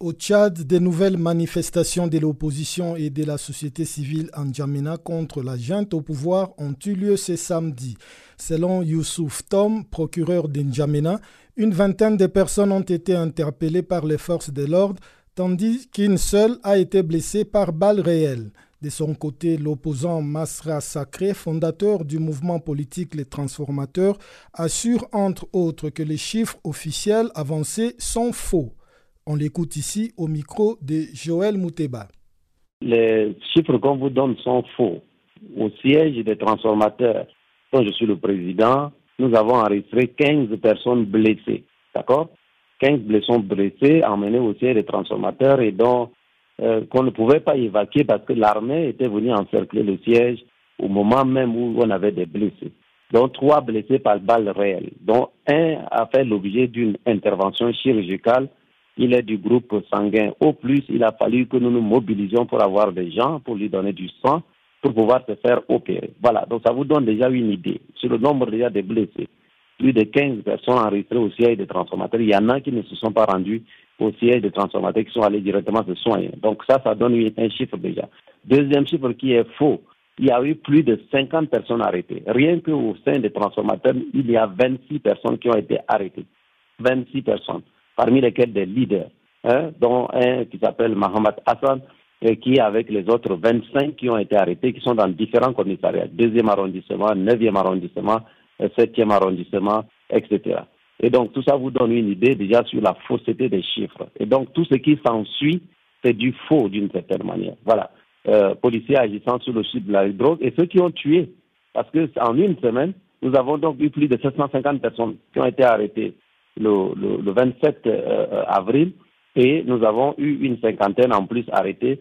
Au Tchad, des nouvelles manifestations de l'opposition et de la société civile en Djamena contre la junte au pouvoir ont eu lieu ce samedi. Selon Youssouf Tom, procureur d'Injamena, une vingtaine de personnes ont été interpellées par les forces de l'ordre, tandis qu'une seule a été blessée par balle réelle. De son côté, l'opposant Masra Sacré, fondateur du mouvement politique Les Transformateurs, assure entre autres que les chiffres officiels avancés sont faux. On l'écoute ici au micro de Joël Mouteba. Les chiffres qu'on vous donne sont faux. Au siège des transformateurs, dont je suis le président, nous avons enregistré 15 personnes blessées. D'accord? 15 blessés blessés emmenés au siège des transformateurs et dont euh, qu'on ne pouvait pas évacuer parce que l'armée était venue encercler le siège au moment même où on avait des blessés. Donc trois blessés par balle réelle, dont un a fait l'objet d'une intervention chirurgicale il est du groupe sanguin. Au plus, il a fallu que nous nous mobilisions pour avoir des gens, pour lui donner du sang, pour pouvoir se faire opérer. Voilà, donc ça vous donne déjà une idée sur le nombre déjà de blessés. Plus de 15 personnes enregistrées au siège des transformateurs. Il y en a qui ne se sont pas rendus au siège des transformateurs, qui sont allés directement se soigner. Donc ça, ça donne un chiffre déjà. Deuxième chiffre qui est faux, il y a eu plus de 50 personnes arrêtées. Rien qu'au sein des transformateurs, il y a 26 personnes qui ont été arrêtées. 26 personnes parmi lesquels des leaders, hein, dont un qui s'appelle Mohamed Hassan, et qui avec les autres 25 qui ont été arrêtés, qui sont dans différents commissariats, deuxième arrondissement, neuvième arrondissement, septième arrondissement, etc. Et donc tout ça vous donne une idée déjà sur la fausseté des chiffres. Et donc tout ce qui s'ensuit, c'est du faux d'une certaine manière. Voilà. Euh, policiers agissant sur le site de la drogue et ceux qui ont tué. Parce que en une semaine, nous avons donc eu plus de 750 personnes qui ont été arrêtées le, le, 27 euh, avril et nous avons eu une cinquantaine en plus arrêtés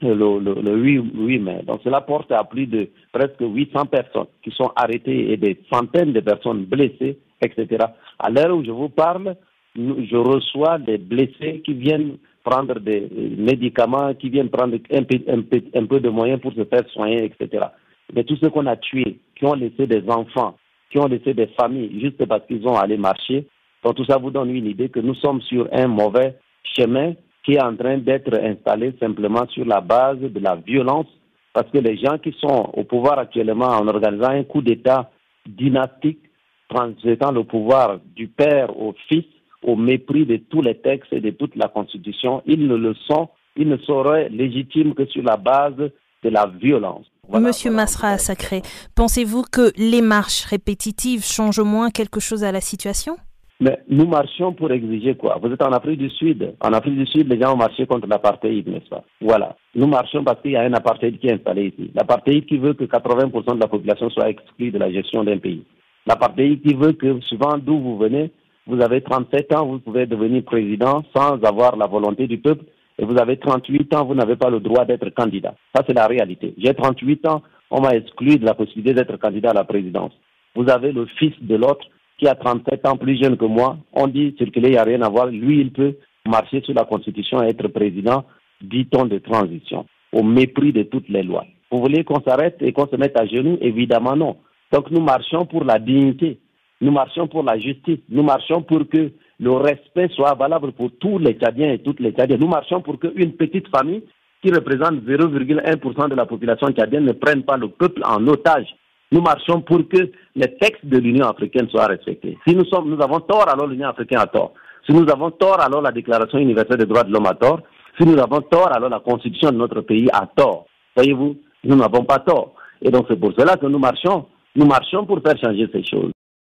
le, le, 8, mai. Donc cela porte à plus de presque 800 personnes qui sont arrêtées et des centaines de personnes blessées, etc. À l'heure où je vous parle, je reçois des blessés qui viennent prendre des médicaments, qui viennent prendre un peu, un peu de moyens pour se faire soigner, etc. Mais tous ceux qu'on a tués, qui ont laissé des enfants, qui ont laissé des familles, juste parce qu'ils ont allé marcher, donc tout ça vous donne une idée que nous sommes sur un mauvais chemin qui est en train d'être installé simplement sur la base de la violence, parce que les gens qui sont au pouvoir actuellement en organisant un coup d'État dynastique, transmettant le pouvoir du père au fils, au mépris de tous les textes et de toute la Constitution, ils ne le sont, ils ne seraient légitimes que sur la base de la violence. Monsieur Masra Sacré, pensez-vous que les marches répétitives changent au moins quelque chose à la situation? Mais nous marchons pour exiger quoi? Vous êtes en Afrique du Sud. En Afrique du Sud, les gens ont marché contre l'apartheid, n'est-ce pas? Voilà. Nous marchons parce qu'il y a un apartheid qui est installé ici. L'apartheid qui veut que 80% de la population soit exclue de la gestion d'un pays. L'apartheid qui veut que, souvent d'où vous venez, vous avez 37 ans, vous pouvez devenir président sans avoir la volonté du peuple. Et vous avez 38 ans, vous n'avez pas le droit d'être candidat. Ça, c'est la réalité. J'ai 38 ans, on m'a exclu de la possibilité d'être candidat à la présidence. Vous avez le fils de l'autre qui a 37 ans plus jeune que moi, on dit circuler, il n'y a rien à voir. Lui, il peut marcher sur la Constitution et être président, dit-on, de transition, au mépris de toutes les lois. Vous voulez qu'on s'arrête et qu'on se mette à genoux? Évidemment non. Donc nous marchons pour la dignité, nous marchons pour la justice, nous marchons pour que le respect soit valable pour tous les Tchadiens et toutes les Tchadiennes. Nous marchons pour qu'une petite famille qui représente 0,1% de la population tchadienne ne prenne pas le peuple en otage. Nous marchons pour que les textes de l'Union africaine soient respectés. Si nous, sommes, nous avons tort, alors l'Union africaine a tort. Si nous avons tort, alors la Déclaration universelle des droits de l'homme a tort. Si nous avons tort, alors la Constitution de notre pays a tort. Voyez-vous, nous n'avons pas tort. Et donc c'est pour cela que nous marchons. Nous marchons pour faire changer ces choses.